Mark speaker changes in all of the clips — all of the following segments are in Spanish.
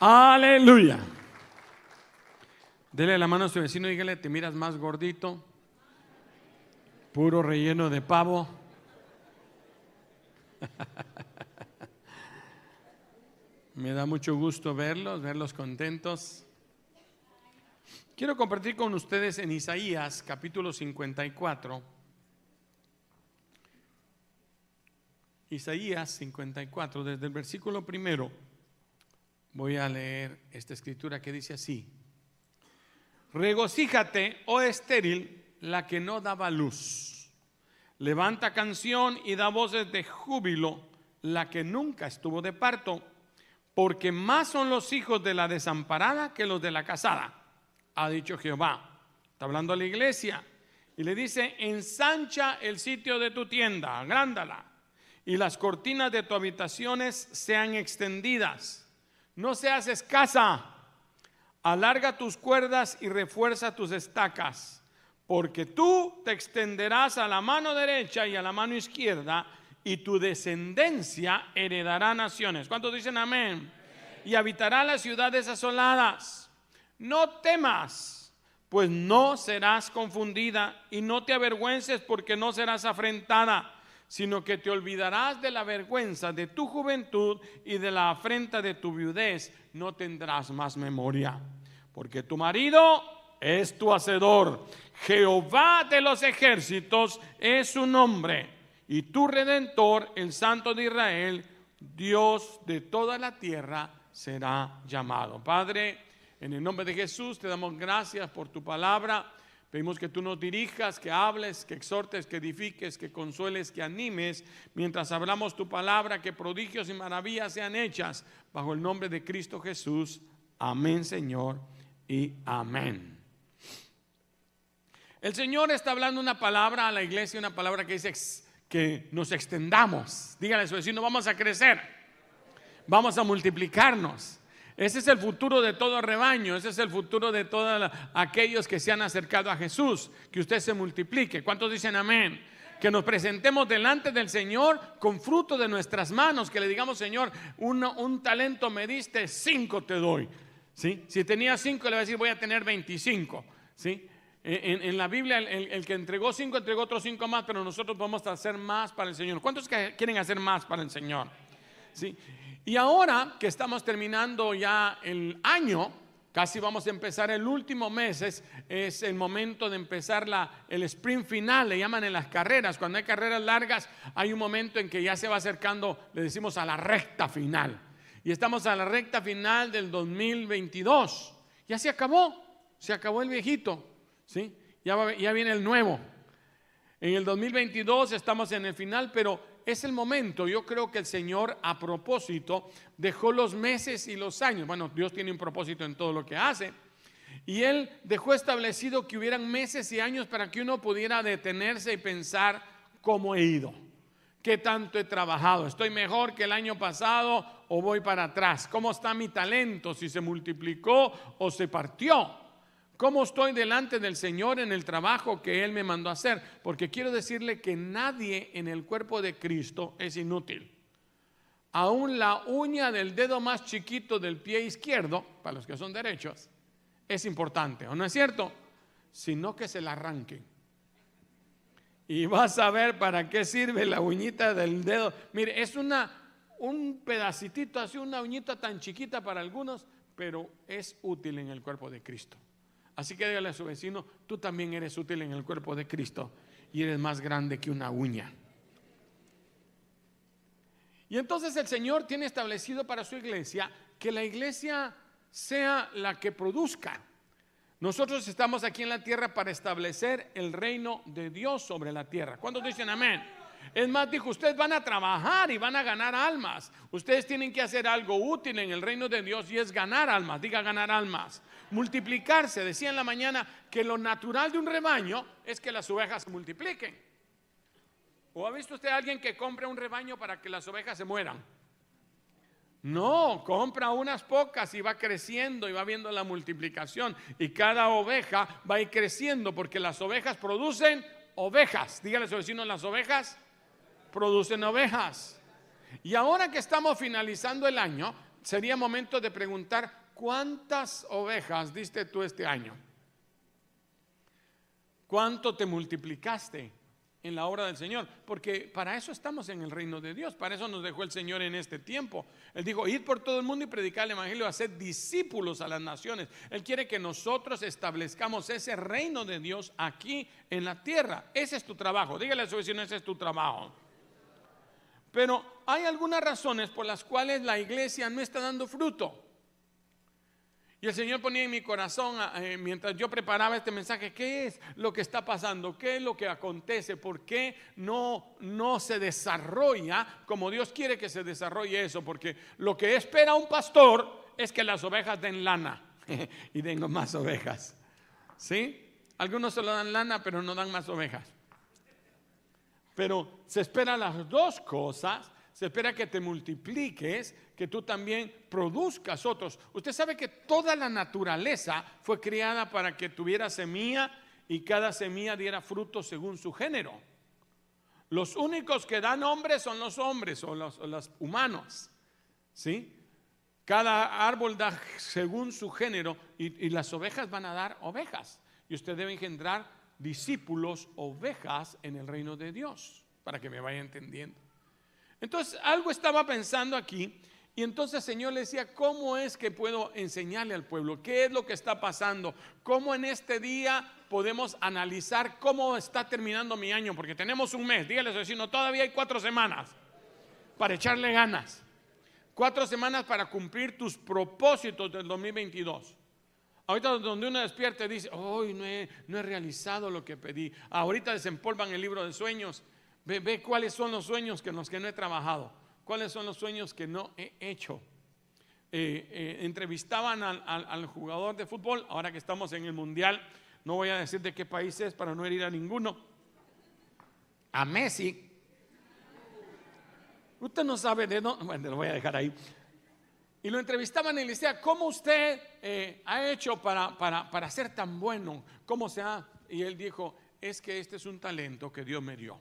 Speaker 1: Aleluya. Dele la mano a su vecino y dígale, te miras más gordito, puro relleno de pavo. Me da mucho gusto verlos, verlos contentos. Quiero compartir con ustedes en Isaías capítulo 54. Isaías 54, desde el versículo primero, voy a leer esta escritura que dice así. Regocíjate, oh estéril, la que no daba luz. Levanta canción y da voces de júbilo, la que nunca estuvo de parto, porque más son los hijos de la desamparada que los de la casada ha dicho Jehová. Está hablando a la iglesia y le dice, ensancha el sitio de tu tienda, agrándala, y las cortinas de tu habitaciones sean extendidas. No seas escasa, alarga tus cuerdas y refuerza tus estacas, porque tú te extenderás a la mano derecha y a la mano izquierda, y tu descendencia heredará naciones. ¿Cuántos dicen amén? Y habitará las ciudades asoladas no temas, pues no serás confundida y no te avergüences porque no serás afrentada, sino que te olvidarás de la vergüenza de tu juventud y de la afrenta de tu viudez, no tendrás más memoria, porque tu marido es tu hacedor, Jehová de los ejércitos es su nombre, y tu redentor, el Santo de Israel, Dios de toda la tierra, será llamado. Padre, en el nombre de Jesús te damos gracias por tu palabra. Pedimos que tú nos dirijas, que hables, que exhortes, que edifiques, que consueles, que animes, mientras hablamos tu palabra, que prodigios y maravillas sean hechas bajo el nombre de Cristo Jesús. Amén, Señor, y amén. El Señor está hablando una palabra a la iglesia, una palabra que dice que nos extendamos. Dígale a su vecino, vamos a crecer, vamos a multiplicarnos. Ese es el futuro de todo rebaño, ese es el futuro de todos aquellos que se han acercado a Jesús, que usted se multiplique. ¿Cuántos dicen amén? Que nos presentemos delante del Señor con fruto de nuestras manos, que le digamos, Señor, un talento me diste, cinco te doy. ¿Sí? Si tenía cinco, le voy a decir, voy a tener veinticinco. ¿Sí? En, la Biblia, el, el, que entregó cinco, entregó otros cinco más, pero nosotros vamos a hacer más para el Señor. ¿Cuántos quieren hacer más para el Señor? ¿Sí? Y ahora que estamos terminando ya el año, casi vamos a empezar el último mes, es, el momento de empezar la, el sprint final, le llaman en las carreras. Cuando hay carreras largas, hay un momento en que ya se va acercando, le decimos a la recta final. Y estamos a la recta final del 2022. Ya se acabó, se acabó el viejito, ¿sí? Ya, ya viene el nuevo. En el 2022 estamos en el final, pero es el momento. Yo creo que el Señor a propósito dejó los meses y los años. Bueno, Dios tiene un propósito en todo lo que hace. Y Él dejó establecido que hubieran meses y años para que uno pudiera detenerse y pensar cómo he ido. ¿Qué tanto he trabajado? ¿Estoy mejor que el año pasado o voy para atrás? ¿Cómo está mi talento? ¿Si se multiplicó o se partió? ¿Cómo estoy delante del Señor en el trabajo que Él me mandó a hacer? Porque quiero decirle que nadie en el cuerpo de Cristo es inútil. Aún la uña del dedo más chiquito del pie izquierdo, para los que son derechos, es importante, ¿o no es cierto? Sino que se la arranquen. Y vas a ver para qué sirve la uñita del dedo. Mire, es una, un pedacitito, así una uñita tan chiquita para algunos, pero es útil en el cuerpo de Cristo. Así que dígale a su vecino, tú también eres útil en el cuerpo de Cristo y eres más grande que una uña. Y entonces el Señor tiene establecido para su iglesia que la iglesia sea la que produzca. Nosotros estamos aquí en la tierra para establecer el reino de Dios sobre la tierra. ¿Cuántos dicen amén? Es más, dijo, ustedes van a trabajar y van a ganar almas. Ustedes tienen que hacer algo útil en el reino de Dios y es ganar almas. Diga ganar almas multiplicarse. Decía en la mañana que lo natural de un rebaño es que las ovejas se multipliquen. ¿O ha visto usted a alguien que compra un rebaño para que las ovejas se mueran? No, compra unas pocas y va creciendo y va viendo la multiplicación. Y cada oveja va a ir creciendo porque las ovejas producen ovejas. Dígale a su vecino, las ovejas producen ovejas. Y ahora que estamos finalizando el año, sería momento de preguntar, ¿cuántas ovejas diste tú este año? ¿Cuánto te multiplicaste en la obra del Señor? Porque para eso estamos en el reino de Dios, para eso nos dejó el Señor en este tiempo. Él dijo, ir por todo el mundo y predicar el Evangelio, hacer discípulos a las naciones. Él quiere que nosotros establezcamos ese reino de Dios aquí en la tierra. Ese es tu trabajo. Dígale a su vecino, ese es tu trabajo. Pero hay algunas razones por las cuales la iglesia no está dando fruto. Y el Señor ponía en mi corazón, eh, mientras yo preparaba este mensaje, ¿qué es lo que está pasando? ¿Qué es lo que acontece? ¿Por qué no, no se desarrolla como Dios quiere que se desarrolle eso? Porque lo que espera un pastor es que las ovejas den lana y den más ovejas. ¿Sí? Algunos solo dan lana, pero no dan más ovejas. Pero se esperan las dos cosas. Se espera que te multipliques, que tú también produzcas otros. Usted sabe que toda la naturaleza fue creada para que tuviera semilla y cada semilla diera fruto según su género. Los únicos que dan hombres son los hombres o los, humanos. ¿Sí? Cada árbol da según su género y, y las ovejas van a dar ovejas. Y usted debe engendrar discípulos, ovejas en el reino de Dios, para que me vaya entendiendo. Entonces, algo estaba pensando aquí y entonces el Señor le decía, ¿cómo es que puedo enseñarle al pueblo? ¿Qué es lo que está pasando? ¿Cómo en este día podemos analizar cómo está terminando mi año? Porque tenemos un mes, dígale a su todavía hay cuatro semanas para echarle ganas. Cuatro semanas para cumplir tus propósitos del 2022. Ahorita donde uno despierta y dice, hoy no, he, no he realizado lo que pedí. Ahorita desempolvan el libro de sueños Ve, cuáles son los sueños que los que no he trabajado, cuáles son los sueños que no he hecho. Eh, eh, entrevistaban al, jugador de fútbol, ahora que estamos en el mundial, no voy a decir de qué país es para no herir a ninguno, a Messi. Usted no sabe de no, bueno, lo voy a dejar ahí. Y lo entrevistaban y le decía, ¿cómo usted eh, ha hecho para, para, para ser tan bueno? ¿Cómo se ha? Y él dijo, es que este es un talento que Dios me dio.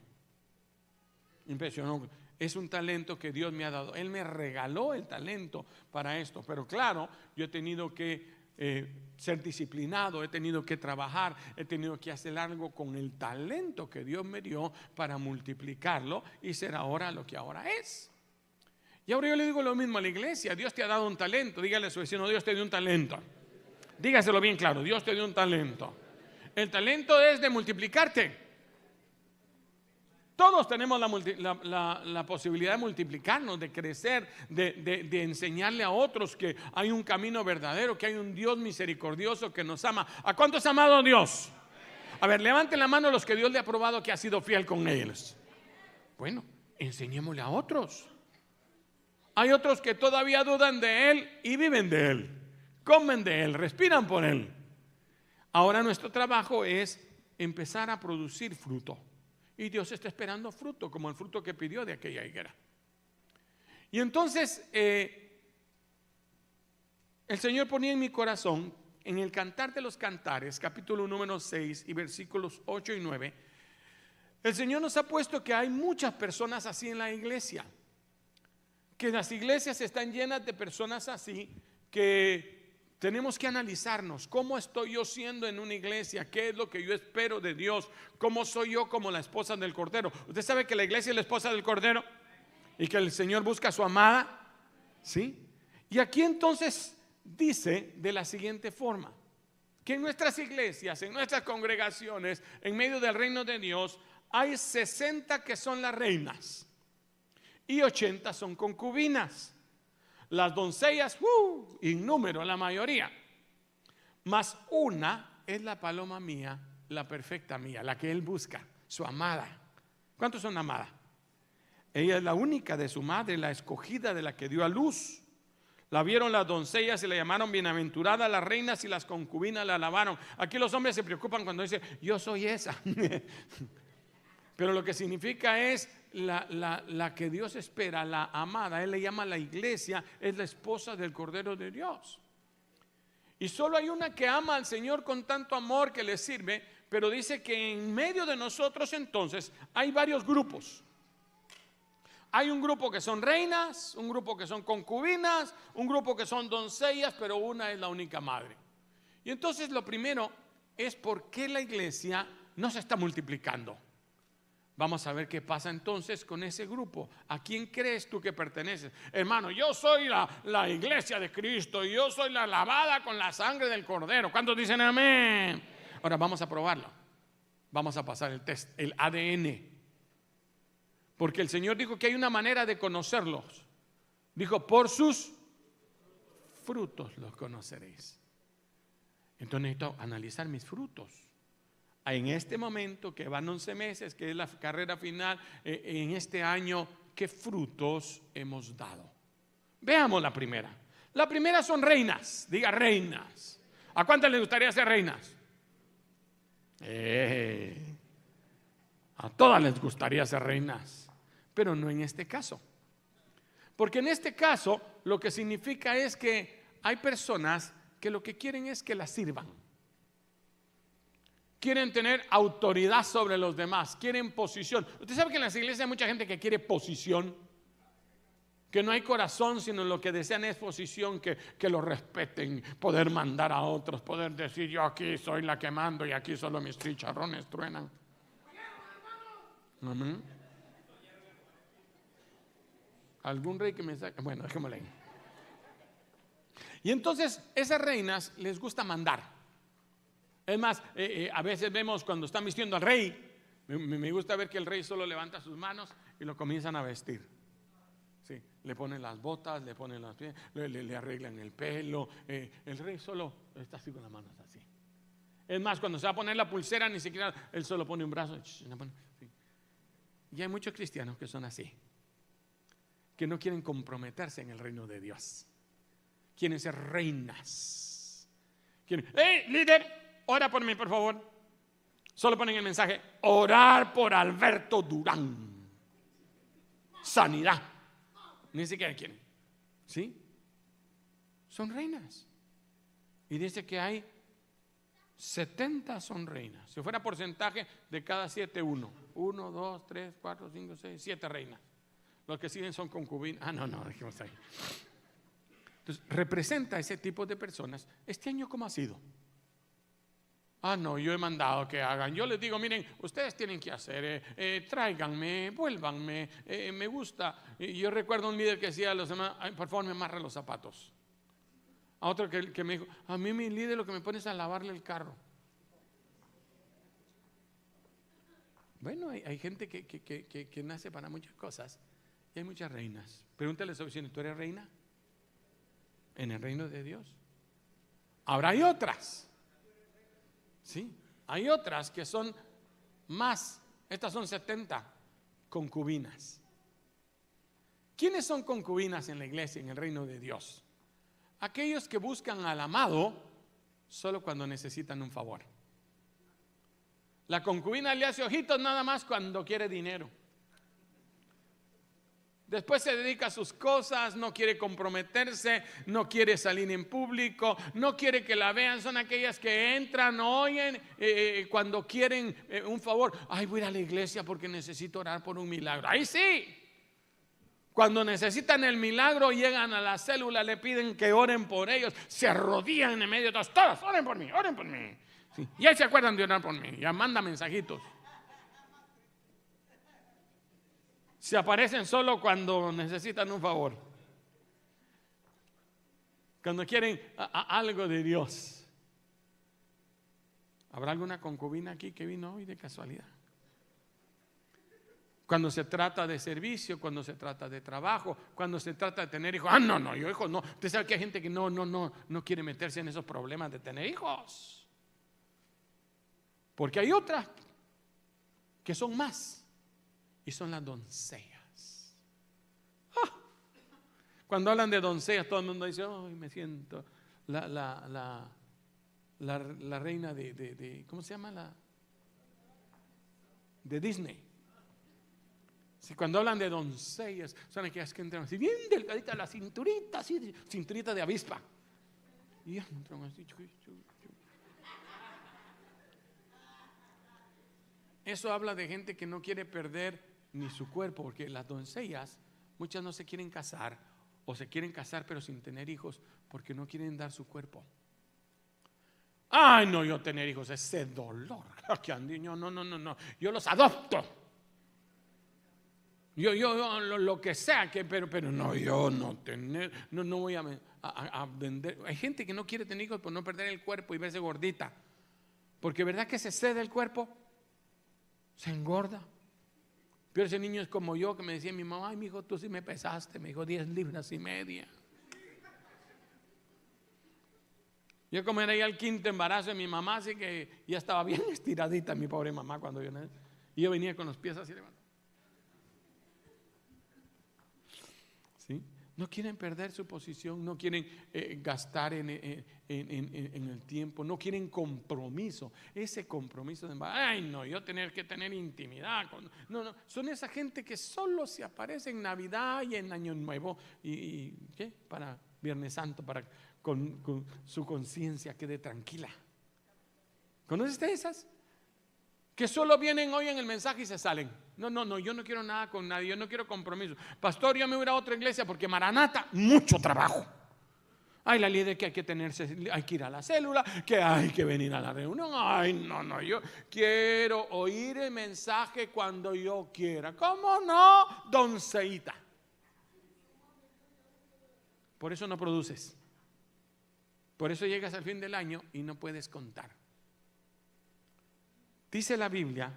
Speaker 1: Impresionó. Es un talento que Dios me ha dado. Él me regaló el talento para esto. Pero claro, yo he tenido que eh, ser disciplinado, he tenido que trabajar, he tenido que hacer algo con el talento que Dios me dio para multiplicarlo y ser ahora lo que ahora es. Y ahora yo le digo lo mismo a la iglesia. Dios te ha dado un talento. Dígale a su vecino, Dios te dio un talento. Dígaselo bien claro, Dios te dio un talento. El talento es de multiplicarte. Todos tenemos la, posibilidad de multiplicarnos, de crecer, de, enseñarle a otros que hay un camino verdadero, que hay un Dios misericordioso que nos ama. ¿A cuántos amado Dios? A ver, levanten la mano los que Dios le ha probado que ha sido fiel con ellos. Bueno, enseñémosle a otros. Hay otros que todavía dudan de Él y viven de Él, comen de Él, respiran por Él. Ahora nuestro trabajo es empezar a producir fruto. Y Dios está esperando fruto, como el fruto que pidió de aquella higuera. Y entonces eh, el Señor ponía en mi corazón, en el Cantar de los Cantares, capítulo número 6 y versículos 8 y 9, el Señor nos ha puesto que hay muchas personas así en la iglesia, que las iglesias están llenas de personas así que tenemos que analizarnos cómo estoy yo siendo en una iglesia, qué es lo que yo espero de Dios, cómo soy yo como la esposa del Cordero. ¿Usted sabe que la iglesia es la esposa del Cordero y que el Señor busca a su amada? ¿Sí? Y aquí entonces dice de la siguiente forma, que en nuestras iglesias, en nuestras congregaciones, en medio del reino de Dios, hay 60 que son las reinas y 80 son concubinas. Las doncellas, uh, innúmero, la mayoría. Más una es la paloma mía, la perfecta mía, la que él busca, su amada. ¿Cuántos son amadas? Ella es la única de su madre, la escogida de la que dio a luz. La vieron las doncellas y la llamaron bienaventurada, las reinas y las concubinas la alabaron. Aquí los hombres se preocupan cuando dicen, yo soy esa. Pero lo que significa es la, que Dios espera, la amada, Él le llama la iglesia, es la esposa del Cordero de Dios. Y solo hay una que ama al Señor con tanto amor que le sirve, pero dice que en medio de nosotros entonces hay varios grupos. Hay un grupo que son reinas, un grupo que son concubinas, un grupo que son doncellas, pero una es la única madre. Y entonces lo primero es por qué la iglesia no se está multiplicando. Vamos a ver qué pasa entonces con ese grupo. ¿A quién crees tú que perteneces? Hermano, yo soy la, la iglesia de Cristo y yo soy la lavada con la sangre del cordero. ¿Cuántos dicen amén? Ahora vamos a probarlo. Vamos a pasar el test, el ADN. Porque el Señor dijo que hay una manera de conocerlos. Dijo, por sus frutos los conoceréis. Entonces necesito analizar mis frutos. En este momento, que van 11 meses, que es la carrera final, eh, en este año, ¿qué frutos hemos dado? Veamos la primera. La primera son reinas, diga reinas. ¿A cuántas les gustaría ser reinas? Eh, a todas les gustaría ser reinas pero no en este caso. Porque en este caso lo que significa es que hay personas que lo que quieren es que las sirvan. Quieren tener autoridad sobre los demás, quieren posición. Usted sabe que en las iglesias hay mucha gente que quiere posición, que no hay corazón, sino lo que desean es posición, que, que lo respeten, poder mandar a otros, poder decir yo aquí soy la que mando y aquí solo mis chicharrones truenan. Amén. Algún rey que me saque. Bueno, dejémosle ahí. Y entonces, esas reinas les gusta mandar. Es más, eh, eh, a veces vemos cuando están vistiendo al rey, me, gusta ver que el rey solo levanta sus manos y lo comienzan a vestir. Sí, le ponen las botas, le ponen las pies, le, arreglan el pelo. Eh, el rey solo está así con las manos así. Es más, cuando se va a poner la pulsera, ni siquiera él solo pone un brazo. Y hay muchos cristianos que son así que no quieren comprometerse en el reino de Dios. Quieren ser reinas. Quieren, ¡Hey, líder! Ora por mí, por favor. Solo ponen el mensaje, orar por Alberto Durán. Sanidad. Ni siquiera quieren. ¿Sí? Son reinas. Y dice que hay 70 son reinas. Si fuera porcentaje de cada siete, uno. Uno, dos, tres, cuatro, cinco, seis, siete reinas. Los que siguen son concubinas. Ah, no, no, dejemos ahí. Entonces, representa ese tipo de personas. ¿Este año cómo ha sido? Ah, no, yo he mandado que hagan. Yo les digo, miren, ustedes tienen que hacer, eh, eh, tráiganme, vuélvanme, eh, me gusta. Y yo recuerdo un líder que decía a los demás, por favor, me amarre los zapatos. A otro que, me dijo, a mí mi líder lo que me pone es a lavarle el carro. Bueno, hay, gente que, que nace para muchas cosas hay muchas reinas. Pregúntale a su vecino, ¿tú eres reina? En el reino de Dios. Ahora hay otras. Sí, hay otras que son más. Estas son 70 concubinas. ¿Quiénes son concubinas en la iglesia, en el reino de Dios? Aquellos que buscan al amado solo cuando necesitan un favor. La concubina le hace ojitos nada más cuando quiere dinero. Después se dedica a sus cosas, no quiere comprometerse, no quiere salir en público, no quiere que la vean. Son aquellas que entran, oyen, eh, eh, cuando quieren eh, un favor. Ay, voy a ir a la iglesia porque necesito orar por un milagro. Ahí sí. Cuando necesitan el milagro, llegan a la célula, le piden que oren por ellos, se arrodillan en medio de todos. Todos, oren por mí, oren por mí. Y ahí se acuerdan de orar por mí, ya manda mensajitos. Se aparecen solo cuando necesitan un favor. Cuando quieren algo de Dios. ¿Habrá alguna concubina aquí que vino hoy de casualidad? Cuando se trata de servicio, cuando se trata de trabajo, cuando se trata de tener hijos. Ah, no, no, yo hijos no. Usted sabe que hay gente que no, no, no, no quiere meterse en esos problemas de tener hijos. Porque hay otras que son más y son las doncellas. ¡Ah! Cuando hablan de doncellas, todo el mundo dice, ay, me siento la, la, la, reina de, ¿cómo se llama? La, de Disney. Si cuando hablan de doncellas, son aquellas que entran así, bien delgadita la cinturita, así, cinturita de avispa. Y entran así, Eso habla de gente que no quiere perder ni su cuerpo, porque las doncellas muchas no se quieren casar o se quieren casar pero sin tener hijos porque no quieren dar su cuerpo. Ay, no, yo tener hijos, ese dolor. No, no, no, no, yo los adopto. Yo, yo, lo, que sea, que, pero, pero no, yo no tener, no, no voy a, a, vender. Hay gente que no quiere tener hijos por no perder el cuerpo y verse gordita. Porque verdad que se cede el cuerpo, se engorda. Pero ese niño es como yo que me decía mi mamá, ay, mi hijo, tú sí me pesaste, me dijo 10 libras y media. Yo como era ya el quinto embarazo de mi mamá, así que ya estaba bien estiradita mi pobre mamá cuando yo nací. Y yo venía con los pies así levantados. ¿Sí? No quieren perder su posición, no quieren eh, gastar en, el tiempo, no quieren compromiso. Ese compromiso de, ay no, yo tener que tener intimidad. no, no, son esa gente que solo se aparece en Navidad y en Año Nuevo y, ¿qué? Para Viernes Santo, para con, con su conciencia quede tranquila. ¿Conoce usted esas? Que solo vienen hoy en el mensaje y se salen. No, no, no, yo no quiero nada con nadie, yo no quiero compromiso. Pastor, yo me voy a otra iglesia porque Maranata, mucho trabajo. Hay la de que hay que tenerse, hay que ir a la célula, que hay que venir a la reunión. Ay, no, no, yo quiero oír el mensaje cuando yo quiera. ¿Cómo no, donceita? Por eso no produces. Por eso llegas al fin del año y no puedes contar. Dice la Biblia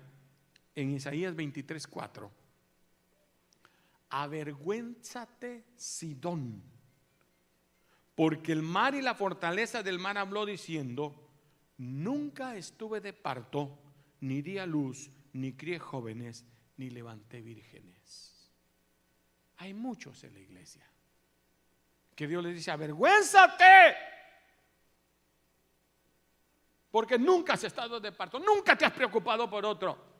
Speaker 1: en Isaías 23:4, avergüénzate Sidón, porque el mar y la fortaleza del mar habló diciendo, nunca estuve de parto, ni di a luz, ni crié jóvenes, ni levanté vírgenes. Hay muchos en la iglesia que Dios les dice, avergüénzate porque nunca has estado de parto, nunca te has preocupado por otro.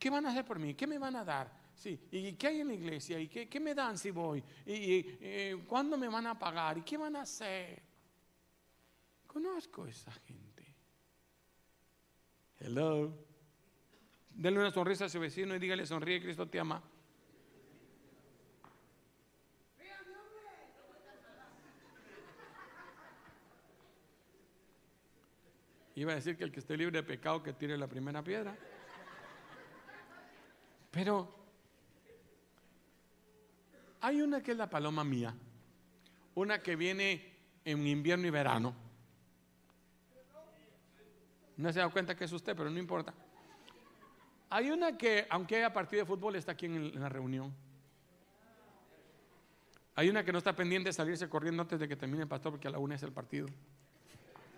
Speaker 1: ¿Qué van a hacer por mí? ¿Qué me van a dar? Sí, ¿y qué hay en la iglesia? ¿Y qué, me dan si voy? ¿Y, eh, cuándo me van a pagar? ¿Y qué van a hacer? Conozco a esa gente. Hello. Denle una sonrisa a su vecino y dígale, sonríe, Cristo te ama. Iba a decir que el que esté libre de pecado que tire la primera piedra. Pero hay una que es la paloma mía, una que viene en invierno y verano. No se da cuenta que es usted, pero no importa. Hay una que, aunque haya partido de fútbol, está aquí en, la reunión. Hay una que no está pendiente de salirse corriendo antes de que termine el pastor, porque a la una es el partido.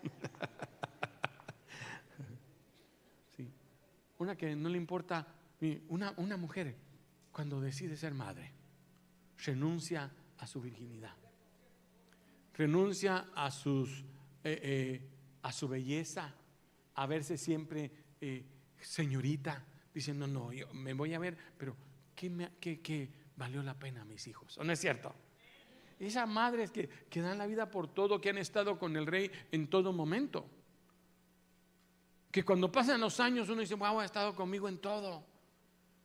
Speaker 1: una que no le importa, una, una mujer cuando decide ser madre, renuncia a su virginidad, renuncia a, sus, eh, eh, a su belleza, a verse siempre eh, señorita, diciendo, no, yo me voy a ver, pero ¿qué, me, qué, valió la pena mis hijos? ¿O no es cierto? Esas madres que, que dan la vida por todo, que han estado con el rey en todo momento que cuando pasan los años uno dice, wow, ha estado conmigo en todo.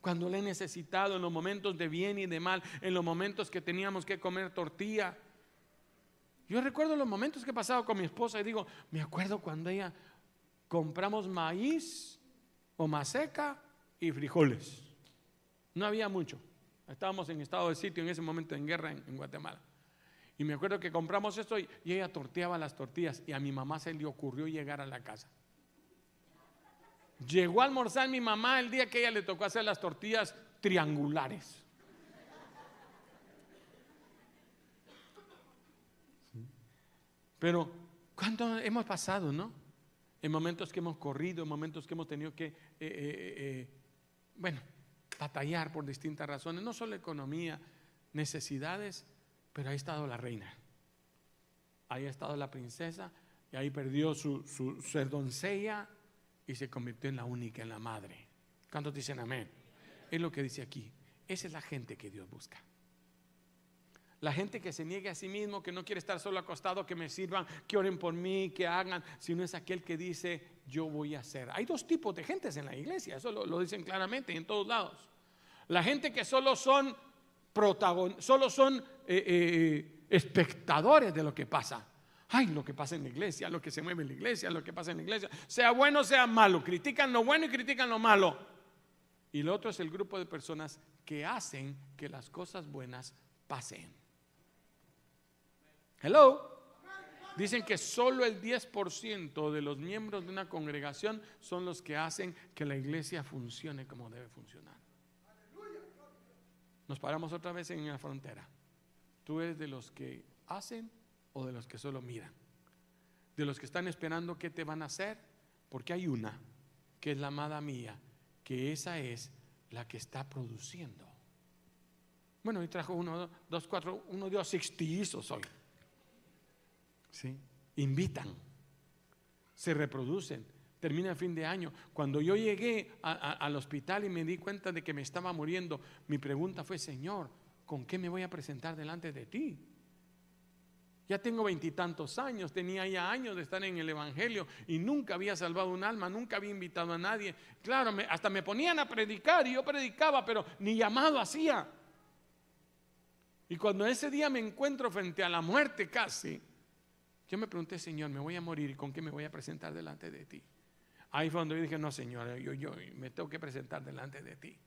Speaker 1: Cuando le he necesitado, en los momentos de bien y de mal, en los momentos que teníamos que comer tortilla. Yo recuerdo los momentos que he pasado con mi esposa y digo, me acuerdo cuando ella compramos maíz o maseca y frijoles. No había mucho. Estábamos en estado de sitio en ese momento en guerra en, Guatemala. Y me acuerdo que compramos esto y, y ella torteaba las tortillas y a mi mamá se le ocurrió llegar a la casa. Llegó a almorzar mi mamá el día que ella le tocó hacer las tortillas triangulares. Pero, ¿cuánto hemos pasado, no? En momentos que hemos corrido, en momentos que hemos tenido que, eh, eh, eh, bueno, batallar por distintas razones, no solo economía, necesidades, pero ahí ha estado la reina. Ahí ha estado la princesa, y ahí perdió su, su ser doncella, y se convirtió en la única, en la madre. ¿Cuántos dicen amén? Es lo que dice aquí. Esa es la gente que Dios busca. La gente que se niegue a sí mismo, que no quiere estar solo acostado, que me sirvan, que oren por mí, que hagan, sino es aquel que dice, yo voy a hacer. Hay dos tipos de gentes en la iglesia, eso lo, dicen claramente en todos lados. La gente que solo son solo son eh, eh, espectadores de lo que pasa. Ay, lo que pasa en la iglesia, lo que se mueve en la iglesia, lo que pasa en la iglesia, sea bueno, sea malo, critican lo bueno y critican lo malo. Y lo otro es el grupo de personas que hacen que las cosas buenas pasen. Hello. Dicen que solo el 10% de los miembros de una congregación son los que hacen que la iglesia funcione como debe funcionar. Nos paramos otra vez en la frontera. ¿Tú eres de los que hacen o de los que solo miran? De los que están esperando qué te van a hacer, porque hay una, que es la amada mía, que esa es la que está produciendo. Bueno, hoy trajo uno, dos, cuatro, uno dio sextillizos hoy. ¿Sí? Invitan, se reproducen, termina el fin de año. Cuando yo llegué al hospital y me di cuenta de que me estaba muriendo, mi pregunta fue, Señor, ¿con qué me voy a presentar delante de ti? Ya tengo veintitantos años, tenía ya años de estar en el Evangelio y nunca había salvado un alma, nunca había invitado a nadie. Claro, hasta me ponían a predicar y yo predicaba, pero ni llamado hacía. Y cuando ese día me encuentro frente a la muerte casi, yo me pregunté, Señor, me voy a morir y con qué me voy a presentar delante de ti. Ahí fue donde yo dije, no, Señor, yo, yo me tengo que presentar delante de ti.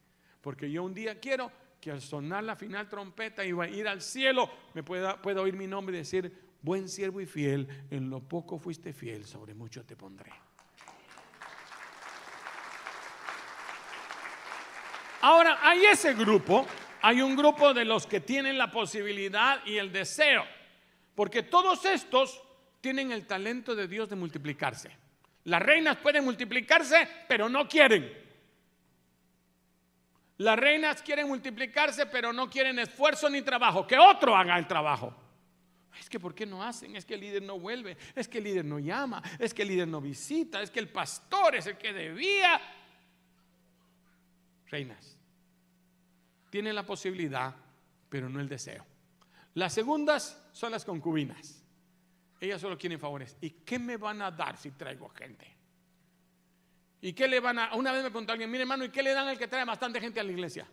Speaker 1: Porque yo un día quiero que al sonar la final trompeta y ir al cielo, me pueda oír mi nombre y decir, buen siervo y fiel, en lo poco fuiste fiel, sobre mucho te pondré. Ahora, hay ese grupo, hay un grupo de los que tienen la posibilidad y el deseo, porque todos estos tienen el talento de Dios de multiplicarse. Las reinas pueden multiplicarse, pero no quieren. Las reinas quieren multiplicarse, pero no quieren esfuerzo ni trabajo. Que otro haga el trabajo. Es que ¿por qué no hacen? Es que el líder no vuelve, es que el líder no llama, es que el líder no visita, es que el pastor es el que debía. Reinas, tienen la posibilidad, pero no el deseo. Las segundas son las concubinas. Ellas solo quieren favores. ¿Y qué me van a dar si traigo gente? ¿Y qué le van a.? Una vez me preguntó alguien, mire hermano, ¿y qué le dan al que trae bastante gente a la iglesia?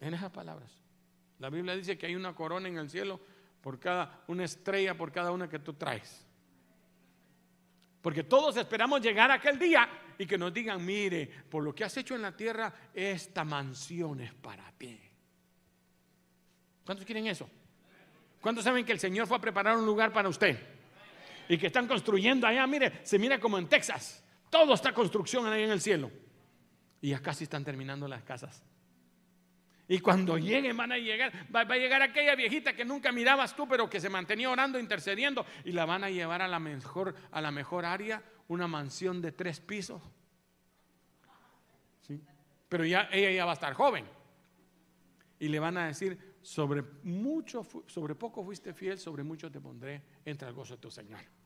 Speaker 1: En esas palabras. La Biblia dice que hay una corona en el cielo por cada, una estrella por cada una que tú traes. Porque todos esperamos llegar aquel día y que nos digan, mire, por lo que has hecho en la tierra, esta mansión es para ti. ¿Cuántos quieren eso? ¿Cuántos saben que el Señor fue a preparar un lugar para usted? Y que están construyendo allá, mire, se mira como en Texas. Todo está construcción ahí en el cielo. Y ya casi están terminando las casas. Y cuando lleguen van a llegar, va, a llegar aquella viejita que nunca mirabas tú, pero que se mantenía orando, intercediendo, y la van a llevar a la mejor, a la mejor área, una mansión de tres pisos. ¿Sí? Pero ya ella ya va a estar joven. Y le van a decir, sobre mucho, sobre poco fuiste fiel, sobre mucho te pondré, entre al gozo de tu Señor.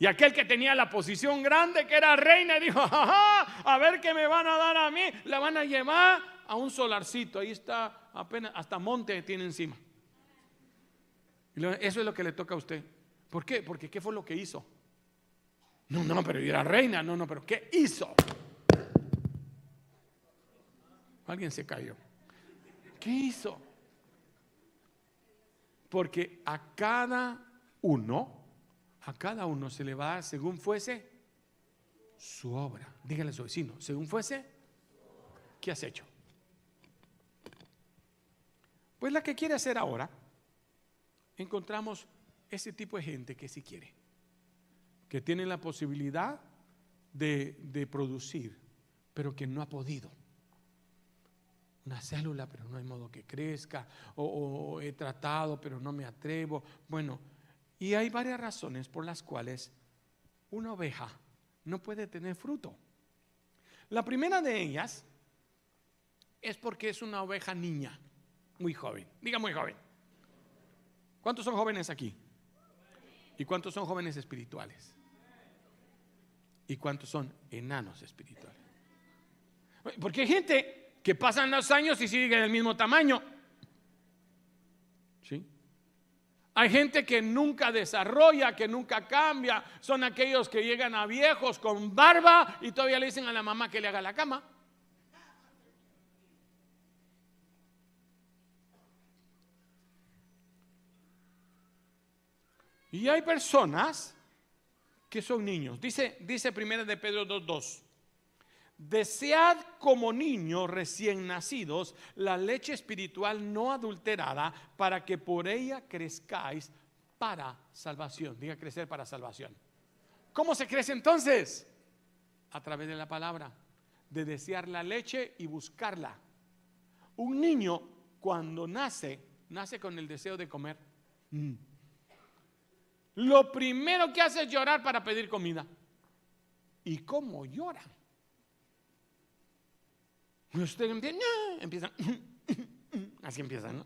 Speaker 1: Y aquel que tenía la posición grande, que era reina, dijo, a ver qué me van a dar a mí. La van a llevar a un solarcito. Ahí está, apenas, hasta monte tiene encima. eso es lo que le toca a usted. ¿Por qué? Porque ¿qué fue lo que hizo? No, no, pero era reina. No, no, pero ¿qué hizo? Alguien se cayó. ¿Qué hizo? Porque a cada uno a cada uno se le va a dar según fuese su obra. Dígale a su vecino, según fuese, ¿qué has hecho? Pues la que quiere hacer ahora, encontramos ese tipo de gente que sí quiere, que tiene la posibilidad de, producir, pero que no ha podido. Una célula, pero no hay modo que crezca, o he tratado, pero no me atrevo. Bueno, y hay varias razones por las cuales una oveja no puede tener fruto. La primera de ellas es porque es una oveja niña, muy joven. Diga muy joven. ¿Cuántos son jóvenes aquí? ¿Y cuántos son jóvenes espirituales? ¿Y cuántos son enanos espirituales? Porque hay gente que pasan los años y sigue del mismo tamaño. Hay gente que nunca desarrolla, que nunca cambia. Son aquellos que llegan a viejos con barba y todavía le dicen a la mamá que le haga la cama. Y hay personas que son niños. Dice, dice primera de Pedro 2.2. Desead como niños recién nacidos la leche espiritual no adulterada para que por ella crezcáis para salvación. Diga crecer para salvación. ¿Cómo se crece entonces? A través de la palabra, de desear la leche y buscarla. Un niño cuando nace, nace con el deseo de comer. Mm. Lo primero que hace es llorar para pedir comida. ¿Y cómo llora? Usted empieza, así empieza, ¿no?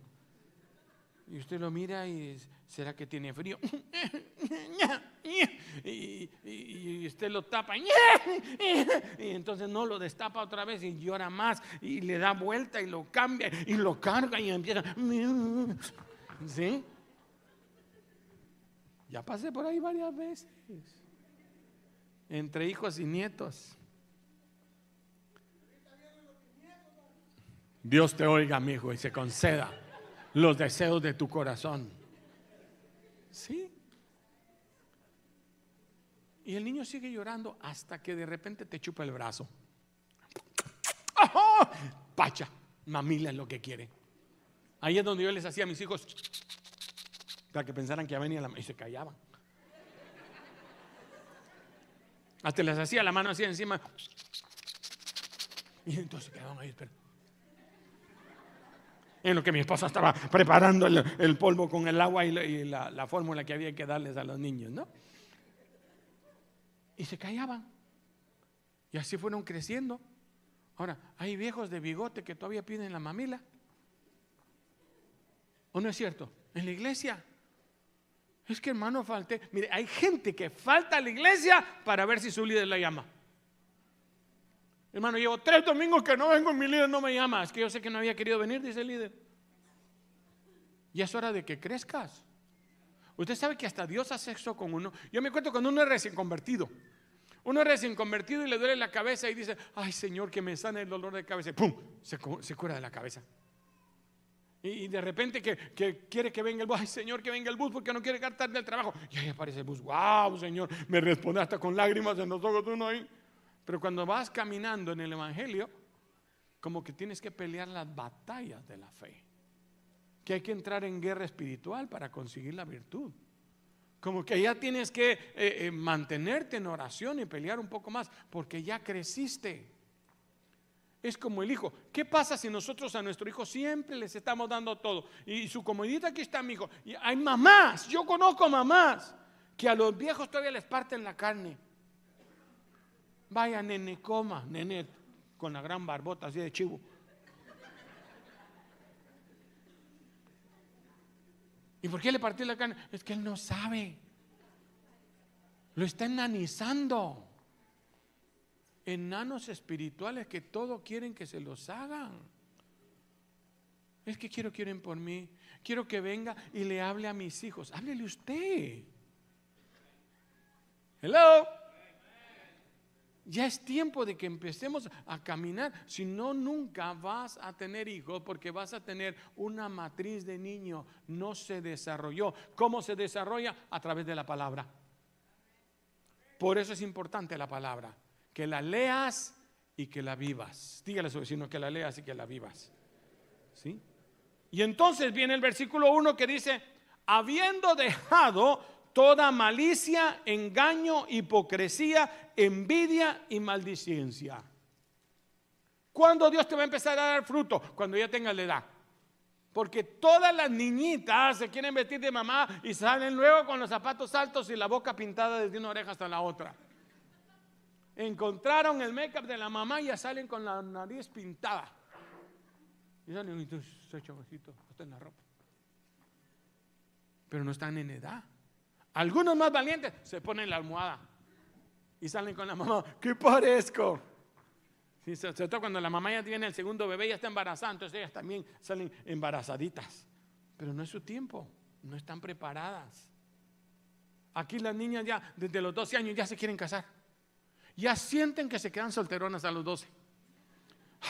Speaker 1: Y usted lo mira y ¿será que tiene frío? Y, usted lo tapa y entonces no lo destapa otra vez y llora más y le da vuelta y lo cambia y lo carga y empieza. ¿Sí? Ya pasé por ahí varias veces. Entre hijos y nietos. Dios te oiga, mi hijo, y se conceda los deseos de tu corazón. Sí. Y el niño sigue llorando hasta que de repente te chupa el brazo. Pacha, mamila es lo que quiere. Ahí es donde yo les hacía a mis hijos para que pensaran que ya venía la mano y se callaban. Hasta les hacía la mano así encima. Y entonces quedaban ahí, pero en lo que mi esposa estaba preparando el, polvo con el agua y, la, fórmula que había que darles a los niños, ¿no? Y se callaban. Y así fueron creciendo. Ahora, hay viejos de bigote que todavía piden la mamila. ¿O no es cierto? En la iglesia. Es que hermano falté. Mire, hay gente que falta a la iglesia para ver si su líder la llama. Hermano, llevo tres domingos que no vengo, mi líder no me llama. Es que yo sé que no había querido venir, dice el líder. Y es hora de que crezcas. Usted sabe que hasta Dios hace sexo con uno. Yo me cuento cuando uno es recién convertido. Uno es recién convertido y le duele la cabeza y dice, ay Señor, que me sane el dolor de cabeza. Y ¡Pum! Se, cura de la cabeza. Y, de repente que, quiere que venga el bus, ay Señor, que venga el bus porque no quiere llegar tarde al trabajo. Y ahí aparece el bus, wow Señor, me responde hasta con lágrimas en los ojos uno ahí. Pero cuando vas caminando en el Evangelio, como que tienes que pelear las batallas de la fe. Que hay que entrar en guerra espiritual para conseguir la virtud. Como que ya tienes que eh, eh, mantenerte en oración y pelear un poco más, porque ya creciste. Es como el hijo. ¿Qué pasa si nosotros a nuestro hijo siempre les estamos dando todo? Y su comodita aquí está mi hijo. Y hay mamás, yo conozco mamás, que a los viejos todavía les parten la carne. Vaya, nene, coma, nene, con la gran barbota así de chivo. ¿Y por qué le partió la carne? Es que él no sabe. Lo está enanizando. Enanos espirituales que todo quieren que se los hagan. Es que quiero quieren por mí. Quiero que venga y le hable a mis hijos. Háblele usted. Hello. Ya es tiempo de que empecemos a caminar. Si no, nunca vas a tener hijos porque vas a tener una matriz de niño. No se desarrolló. ¿Cómo se desarrolla? A través de la palabra. Por eso es importante la palabra. Que la leas y que la vivas. Dígale a su vecino que la leas y que la vivas. ¿Sí? Y entonces viene el versículo 1 que dice, habiendo dejado toda malicia, engaño, hipocresía, envidia y maldicencia. ¿Cuándo Dios te va a empezar a dar fruto? Cuando ya tengas la edad. Porque todas las niñitas se quieren vestir de mamá y salen luego con los zapatos altos y la boca pintada desde una oreja hasta la otra. Encontraron el make-up de la mamá y ya salen con la nariz pintada. Y salen y se hasta en la ropa. Pero no están en edad. Algunos más valientes se ponen la almohada y salen con la mamá. ¿Qué parezco? Sobre todo cuando la mamá ya tiene el segundo bebé, ya está embarazada, entonces ellas también salen embarazaditas. Pero no es su tiempo, no están preparadas. Aquí las niñas ya desde los 12 años ya se quieren casar. Ya sienten que se quedan solteronas a los 12.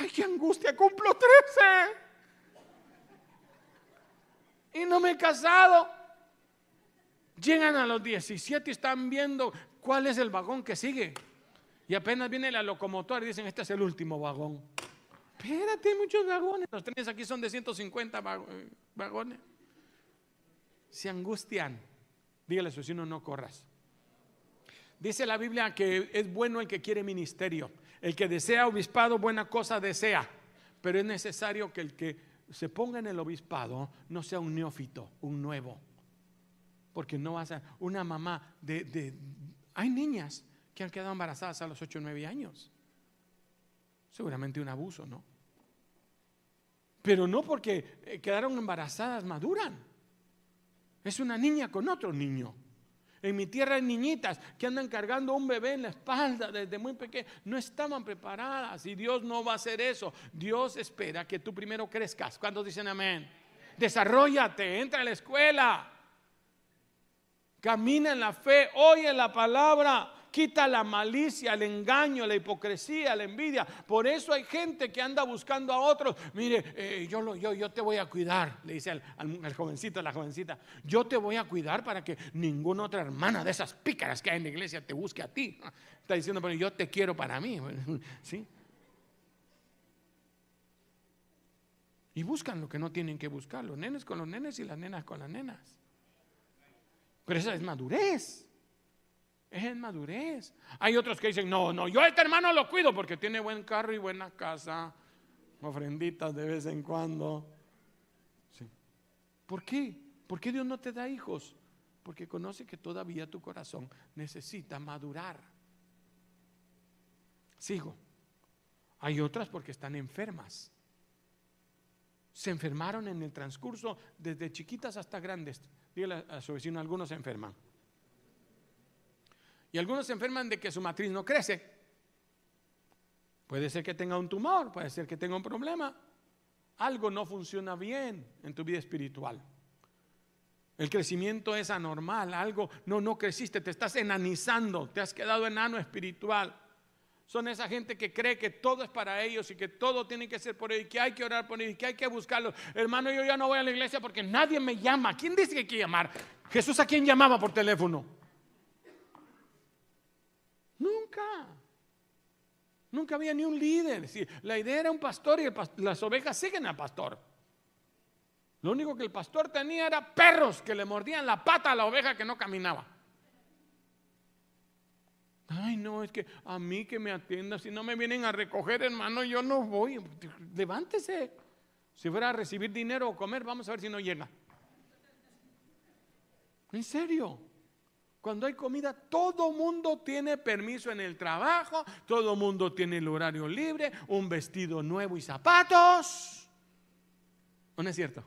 Speaker 1: ¡Ay, qué angustia! ¡Cumplo 13! Y no me he casado. Llegan a los 17 y están viendo cuál es el vagón que sigue. Y apenas viene la locomotora y dicen, este es el último vagón. Espérate, hay muchos vagones. Los trenes aquí son de 150 eh, vagones. Se angustian. Dígale a su vecino, no corras. Dice la Biblia que es bueno el que quiere ministerio. El que desea obispado, buena cosa desea. Pero es necesario que el que se ponga en el obispado no sea un neófito, un nuevo. Porque no va a ser una mamá de, Hay niñas que han quedado embarazadas a los 8 o 9 años. Seguramente un abuso, ¿no? Pero no porque eh, quedaron embarazadas maduran. Es una niña con otro niño. En mi tierra hay niñitas que andan cargando un bebé en la espalda desde muy pequeño. No estaban preparadas y Dios no va a hacer eso. Dios espera que tú primero crezcas. ¿Cuántos dicen amén? Desarrollate, entra a la escuela. Camina en la fe, oye la palabra quita la malicia, el engaño, la hipocresía, la envidia. Por eso hay gente que anda buscando a otros. Mire, eh, yo, yo, yo te voy a cuidar, le dice al, jovencito, a la jovencita. Yo te voy a cuidar para que ninguna otra hermana de esas pícaras que hay en la iglesia te busque a ti. Está diciendo, pero yo te quiero para mí. ¿Sí? Y buscan lo que no tienen que buscar, los nenes con los nenes y las nenas con las nenas. Pero esa es madurez. Es madurez. Hay otros que dicen, no, no, yo a este hermano lo cuido porque tiene buen carro y buena casa, ofrenditas de vez en cuando. ¿Por qué? ¿Por qué Dios no te da hijos? Porque conoce que todavía tu corazón necesita madurar. Sigo. Hay otras porque están enfermas. Se enfermaron en el transcurso desde chiquitas hasta grandes. Dígale a su vecino, algunos se enferman. Y algunos se enferman de que su matriz no crece. Puede ser que tenga un tumor, puede ser que tenga un problema. Algo no funciona bien en tu vida espiritual. El crecimiento es anormal, algo no no creciste, te estás enanizando, te has quedado enano espiritual. Son esa gente que cree que todo es para ellos y que todo tiene que ser por ellos, y que hay que orar por ellos, y que hay que buscarlos. Hermano, yo ya no voy a la iglesia porque nadie me llama. ¿Quién dice que hay que llamar? Jesús a quién llamaba por teléfono. Nunca. Nunca había ni un líder. La idea era un pastor y las ovejas siguen al pastor. Lo único que el pastor tenía era perros que le mordían la pata a la oveja que no caminaba. No, es que a mí que me atienda, si no me vienen a recoger, hermano, yo no voy. Levántese. Si fuera a recibir dinero o comer, vamos a ver si no llega. En serio. Cuando hay comida, todo mundo tiene permiso en el trabajo, todo mundo tiene el horario libre, un vestido nuevo y zapatos. ¿No es cierto?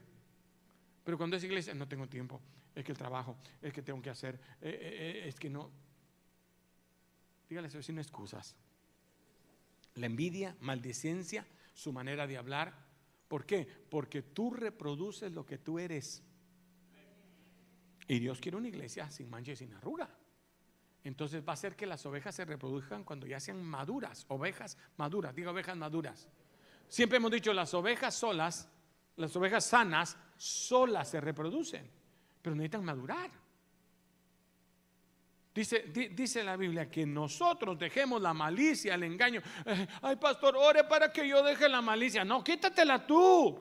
Speaker 1: Pero cuando es iglesia, no tengo tiempo, es que el trabajo, es que tengo que hacer, eh, eh, eh, es que no. Dígale eso sin excusas. La envidia, maldicencia, su manera de hablar. ¿Por qué? Porque tú reproduces lo que tú eres. Y Dios quiere una iglesia sin mancha y sin arruga. Entonces va a hacer que las ovejas se reproduzcan cuando ya sean maduras, ovejas maduras, digo ovejas maduras. Siempre hemos dicho las ovejas solas, las ovejas sanas solas se reproducen, pero necesitan madurar. Dice, dice la Biblia que nosotros dejemos la malicia, el engaño. Eh, ay, pastor, ore para que yo deje la malicia. No, quítatela tú.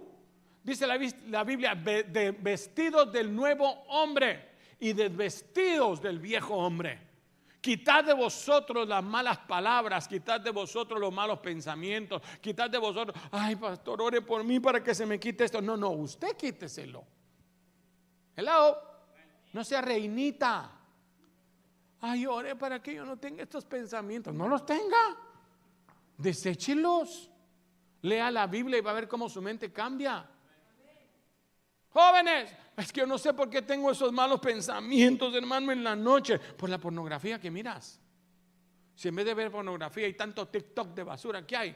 Speaker 1: Dice la, Biblia, de vestidos del nuevo hombre y de vestidos del viejo hombre. Quitad de vosotros las malas palabras, quitad de vosotros los malos pensamientos, quitad de vosotros, ay pastor, ore por mí para que se me quite esto. No, no, usted quíteselo. Hello, no sea reinita. Ay, ore para que yo no tenga estos pensamientos. No los tenga. Deséchelos. Lea la Biblia y va a ver cómo su mente cambia. Jóvenes, es que yo no sé por qué tengo esos malos pensamientos, hermano, en la noche. Por la pornografía que miras. Si en vez de ver pornografía y tanto TikTok de basura que hay,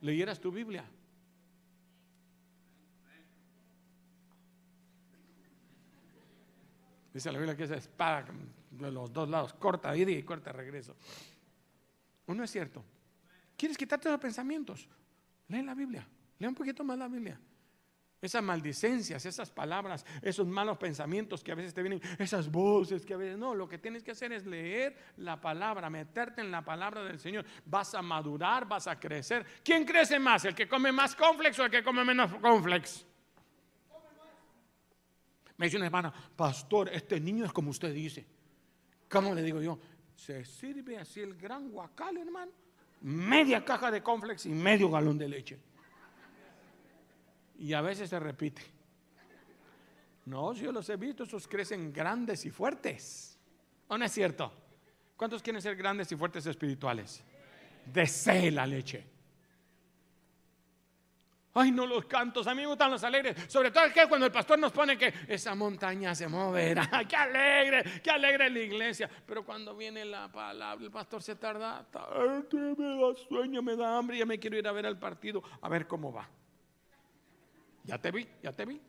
Speaker 1: leyeras tu Biblia. Dice la Biblia que esa espada de los dos lados, corta ida y corta regreso. ¿O no es cierto? ¿Quieres quitarte los pensamientos? Lee la Biblia. Lee un poquito más la Biblia. esas maldicencias, esas palabras, esos malos pensamientos que a veces te vienen, esas voces que a veces no, lo que tienes que hacer es leer la palabra, meterte en la palabra del Señor. Vas a madurar, vas a crecer. ¿Quién crece más? ¿El que come más complex o el que come menos complex? Me dice una hermana, pastor, este niño es como usted dice. ¿Cómo le digo yo? Se sirve así el gran guacal, hermano. Media caja de complex y medio galón de leche y a veces se repite. No, yo los he visto, esos crecen grandes y fuertes. ¿O no es cierto? ¿Cuántos quieren ser grandes y fuertes espirituales? Desee la leche. Ay, no los cantos, a mí me gustan los alegres. Sobre todo que cuando el pastor nos pone que esa montaña se moverá. ¡Qué alegre! ¡Qué alegre la iglesia! Pero cuando viene la palabra, el pastor se tarda. Me da sueño, me da hambre, ya me quiero ir a ver al partido, a ver cómo va. Ya te vi, ya te vi.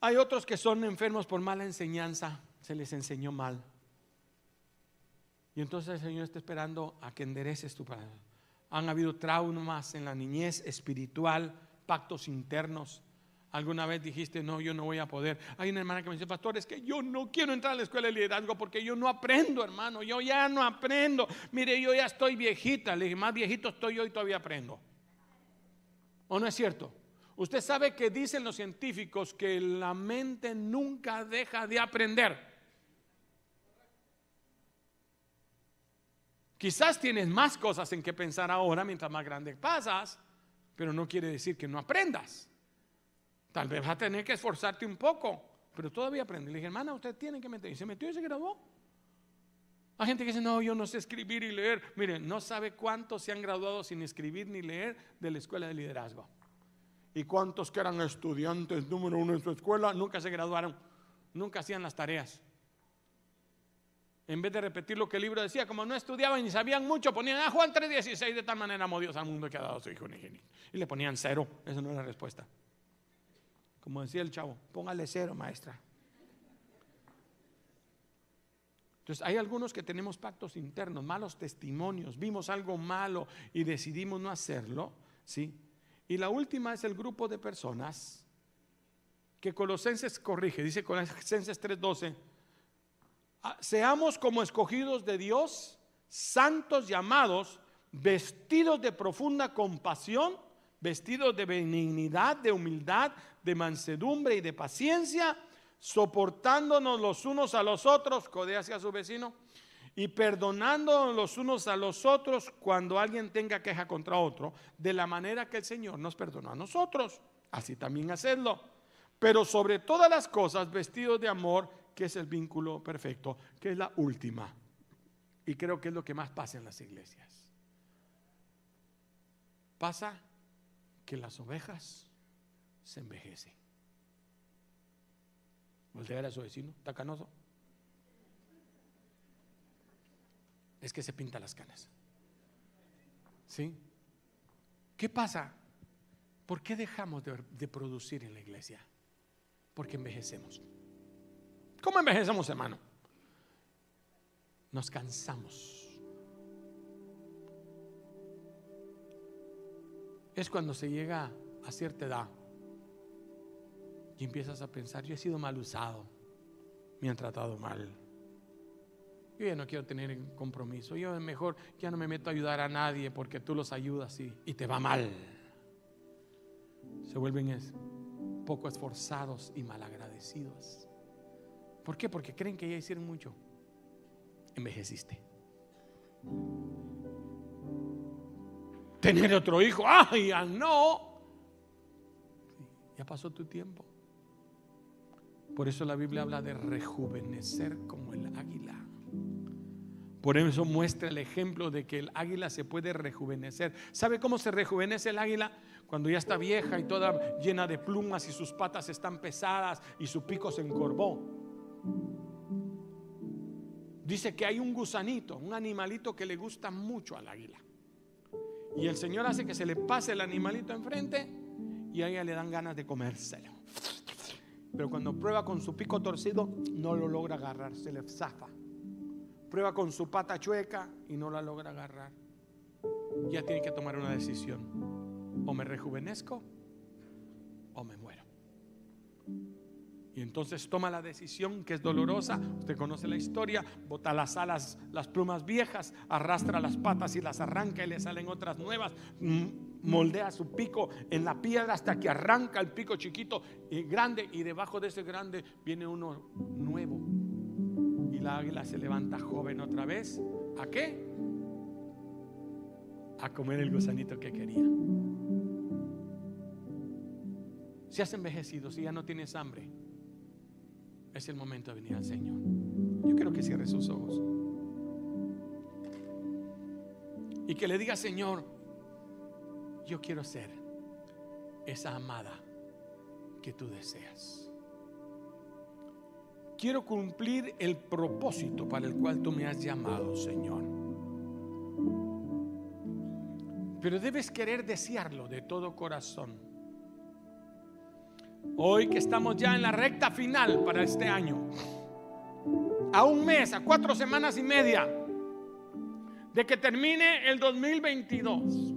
Speaker 1: Hay otros que son enfermos por mala enseñanza, se les enseñó mal. Y entonces el Señor está esperando a que endereces tu palabra. Han habido traumas en la niñez espiritual, pactos internos, Alguna vez dijiste, no, yo no voy a poder. Hay una hermana que me dice, pastor, es que yo no quiero entrar a la escuela de liderazgo porque yo no aprendo, hermano. Yo ya no aprendo. Mire, yo ya estoy viejita. Le dije, más viejito estoy yo y todavía aprendo. ¿O no es cierto? Usted sabe que dicen los científicos que la mente nunca deja de aprender. Quizás tienes más cosas en que pensar ahora mientras más grande pasas, pero no quiere decir que no aprendas. Tal vez va a tener que esforzarte un poco, pero todavía aprende. Le dije, hermana, usted tiene que meter. Y se metió y se graduó. Hay gente que dice, no, yo no sé escribir y leer. Miren, no sabe cuántos se han graduado sin escribir ni leer de la escuela de liderazgo. Y cuántos que eran estudiantes número uno en su escuela nunca se graduaron, nunca hacían las tareas. En vez de repetir lo que el libro decía, como no estudiaban ni sabían mucho, ponían a Juan 3:16, de tal manera amó Dios al mundo que ha dado a su Hijo unigénito. Y le ponían cero, esa no era la respuesta. Como decía el chavo, póngale cero, maestra. Entonces, hay algunos que tenemos pactos internos, malos testimonios, vimos algo malo y decidimos no hacerlo, ¿sí? Y la última es el grupo de personas que Colosenses corrige, dice Colosenses 3:12, ah, seamos como escogidos de Dios, santos llamados, vestidos de profunda compasión, vestidos de benignidad, de humildad, de mansedumbre y de paciencia, soportándonos los unos a los otros, codea hacia su vecino, y perdonándonos los unos a los otros cuando alguien tenga queja contra otro, de la manera que el Señor nos perdonó a nosotros. Así también hacedlo. Pero sobre todas las cosas, vestidos de amor, que es el vínculo perfecto, que es la última. Y creo que es lo que más pasa en las iglesias. Pasa que las ovejas se envejece. Voltea a su vecino, está canoso. Es que se pinta las canas. ¿Sí? ¿Qué pasa? ¿Por qué dejamos de, de, producir en la iglesia? Porque envejecemos. ¿Cómo envejecemos, hermano? Nos cansamos. Es cuando se llega a cierta edad y empiezas a pensar, yo he sido mal usado, me han tratado mal. Yo ya no quiero tener compromiso, yo mejor ya no me meto a ayudar a nadie porque tú los ayudas y, te va mal. Se vuelven es, poco esforzados y malagradecidos. ¿Por qué? Porque creen que ya hicieron mucho. Envejeciste. Tener otro hijo, ay, ya no. Ya pasó tu tiempo. Por eso la Biblia habla de rejuvenecer como el águila. Por eso muestra el ejemplo de que el águila se puede rejuvenecer. ¿Sabe cómo se rejuvenece el águila? Cuando ya está vieja y toda llena de plumas y sus patas están pesadas y su pico se encorvó. Dice que hay un gusanito, un animalito que le gusta mucho al águila. Y el Señor hace que se le pase el animalito enfrente y a ella le dan ganas de comérselo. Pero cuando prueba con su pico torcido, no lo logra agarrar, se le zafa. Prueba con su pata chueca y no la logra agarrar. ya tiene que tomar una decisión. O me rejuvenezco o me muero. Y entonces toma la decisión que es dolorosa. Usted conoce la historia. Bota las alas, las plumas viejas, arrastra las patas y las arranca y le salen otras nuevas. Moldea su pico en la piedra hasta que arranca el pico chiquito y grande. Y debajo de ese grande viene uno nuevo. Y la águila se levanta joven otra vez. ¿A qué? A comer el gusanito que quería. Si has envejecido, si ya no tienes hambre es el momento de venir al Señor. Yo quiero que cierre sus ojos. Y que le diga, Señor, yo quiero ser esa amada que tú deseas. Quiero cumplir el propósito para el cual tú me has llamado, Señor. Pero debes querer desearlo de todo corazón. Hoy que estamos ya en la recta final para este año, a un mes, a cuatro semanas y media de que termine el 2022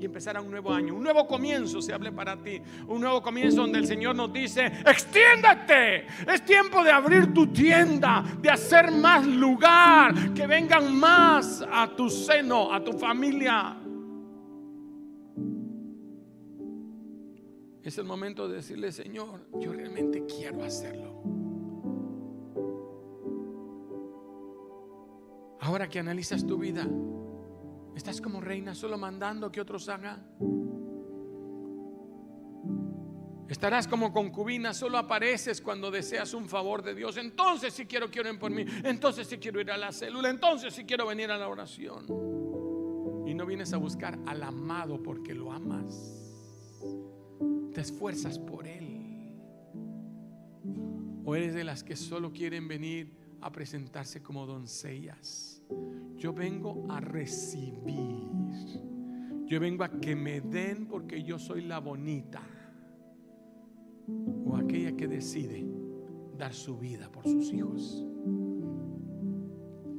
Speaker 1: y empezará un nuevo año, un nuevo comienzo se hable para ti, un nuevo comienzo donde el Señor nos dice, extiéndate, es tiempo de abrir tu tienda, de hacer más lugar, que vengan más a tu seno, a tu familia. Es el momento de decirle, Señor, yo realmente quiero hacerlo. Ahora que analizas tu vida, ¿estás como reina solo mandando que otros hagan? Estarás como concubina, solo apareces cuando deseas un favor de Dios. Entonces si quiero que oren por mí. Entonces si quiero ir a la célula. Entonces si quiero venir a la oración. Y no vienes a buscar al amado porque lo amas te esfuerzas por Él. O eres de las que solo quieren venir a presentarse como doncellas. Yo vengo a recibir. Yo vengo a que me den porque yo soy la bonita. O aquella que decide dar su vida por sus hijos.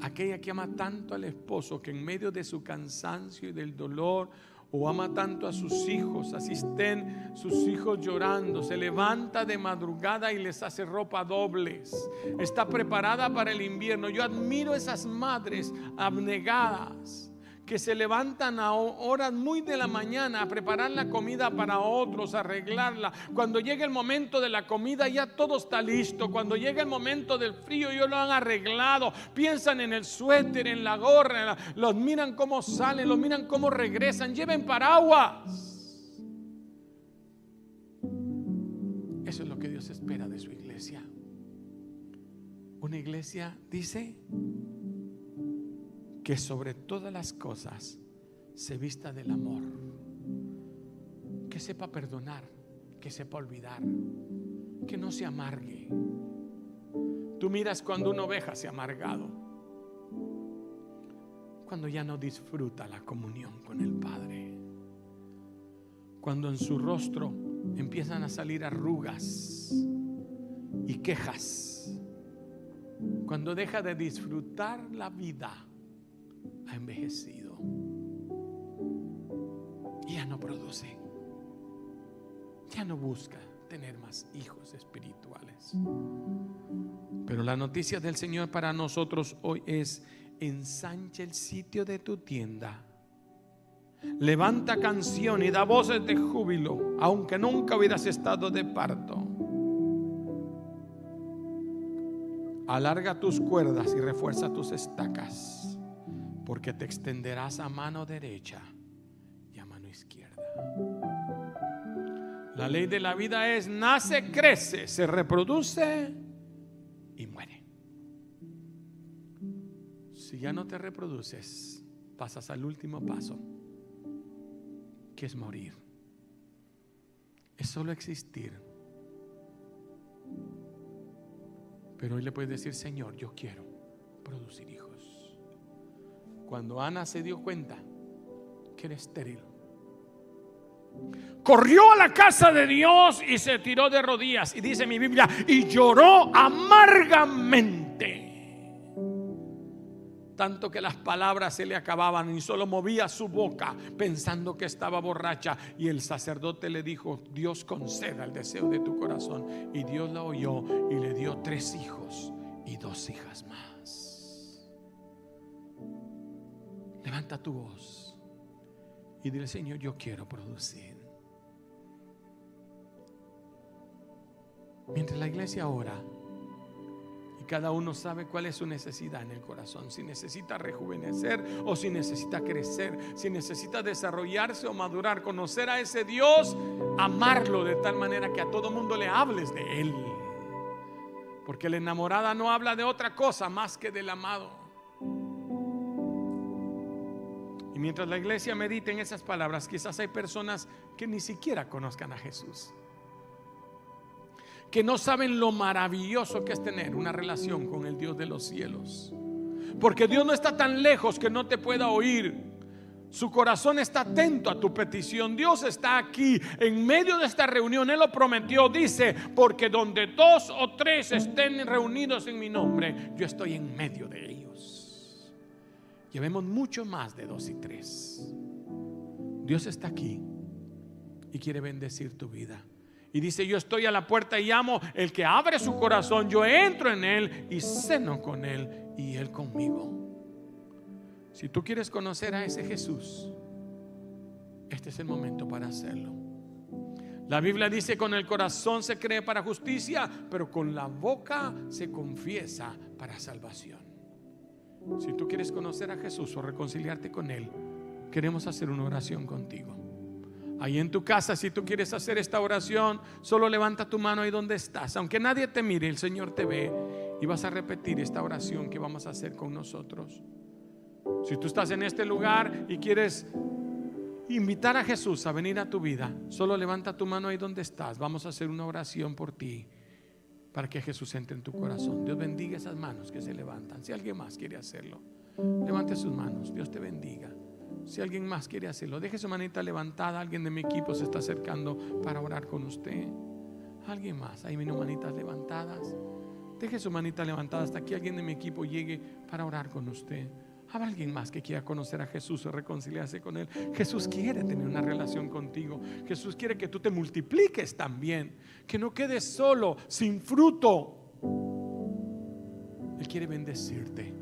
Speaker 1: Aquella que ama tanto al esposo que en medio de su cansancio y del dolor o ama tanto a sus hijos, así estén sus hijos llorando, se levanta de madrugada y les hace ropa dobles, está preparada para el invierno. Yo admiro esas madres abnegadas que se levantan a horas muy de la mañana a preparar la comida para otros, a arreglarla. Cuando llega el momento de la comida ya todo está listo. Cuando llega el momento del frío ya lo han arreglado. Piensan en el suéter, en la gorra, los miran cómo salen, los miran cómo regresan. Lleven paraguas. Eso es lo que Dios espera de su iglesia. Una iglesia, dice, que sobre todas las cosas se vista del amor, que sepa perdonar, que sepa olvidar, que no se amargue. Tú miras cuando una oveja se ha amargado, cuando ya no disfruta la comunión con el Padre, cuando en su rostro empiezan a salir arrugas y quejas, cuando deja de disfrutar la vida ha envejecido. Y ya no produce. Ya no busca tener más hijos espirituales. Pero la noticia del Señor para nosotros hoy es, ensancha el sitio de tu tienda. Levanta canción y da voces de júbilo, aunque nunca hubieras estado de parto. Alarga tus cuerdas y refuerza tus estacas porque te extenderás a mano derecha y a mano izquierda. La ley de la vida es nace, crece, se reproduce y muere. Si ya no te reproduces, pasas al último paso, que es morir. Es solo existir. Pero hoy le puedes decir, Señor, yo quiero producir hijos. Cuando Ana se dio cuenta que era estéril, corrió a la casa de Dios y se tiró de rodillas. Y dice mi Biblia, y lloró amargamente. tanto que las palabras se le acababan y solo movía su boca pensando que estaba borracha. Y el sacerdote le dijo, Dios conceda el deseo de tu corazón. Y Dios la oyó y le dio tres hijos y dos hijas más. Levanta tu voz y dile, Señor, yo quiero producir. Mientras la iglesia ora, cada uno sabe cuál es su necesidad en el corazón. Si necesita rejuvenecer o si necesita crecer. Si necesita desarrollarse o madurar. Conocer a ese Dios. Amarlo de tal manera que a todo mundo le hables de Él. Porque la enamorada no habla de otra cosa más que del amado. Mientras la iglesia medita en esas palabras, quizás hay personas que ni siquiera conozcan a Jesús que no saben lo maravilloso que es tener una relación con el Dios de los cielos. Porque Dios no está tan lejos que no te pueda oír. Su corazón está atento a tu petición. Dios está aquí en medio de esta reunión. Él lo prometió. Dice, porque donde dos o tres estén reunidos en mi nombre, yo estoy en medio de ellos. Llevemos mucho más de dos y tres. Dios está aquí y quiere bendecir tu vida. Y dice, yo estoy a la puerta y llamo, el que abre su corazón, yo entro en él y ceno con él y él conmigo. Si tú quieres conocer a ese Jesús, este es el momento para hacerlo. La Biblia dice, con el corazón se cree para justicia, pero con la boca se confiesa para salvación. Si tú quieres conocer a Jesús o reconciliarte con Él, queremos hacer una oración contigo. Ahí en tu casa, si tú quieres hacer esta oración, solo levanta tu mano ahí donde estás. Aunque nadie te mire, el Señor te ve y vas a repetir esta oración que vamos a hacer con nosotros. Si tú estás en este lugar y quieres invitar a Jesús a venir a tu vida, solo levanta tu mano ahí donde estás. Vamos a hacer una oración por ti para que Jesús entre en tu corazón. Dios bendiga esas manos que se levantan. Si alguien más quiere hacerlo, levante sus manos. Dios te bendiga. Si alguien más quiere hacerlo, deje su manita levantada. Alguien de mi equipo se está acercando para orar con usted. Alguien más, ahí vienen manitas levantadas. Deje su manita levantada hasta que alguien de mi equipo llegue para orar con usted. Habrá alguien más que quiera conocer a Jesús o reconciliarse con Él. Jesús quiere tener una relación contigo. Jesús quiere que tú te multipliques también. Que no quedes solo, sin fruto. Él quiere bendecirte.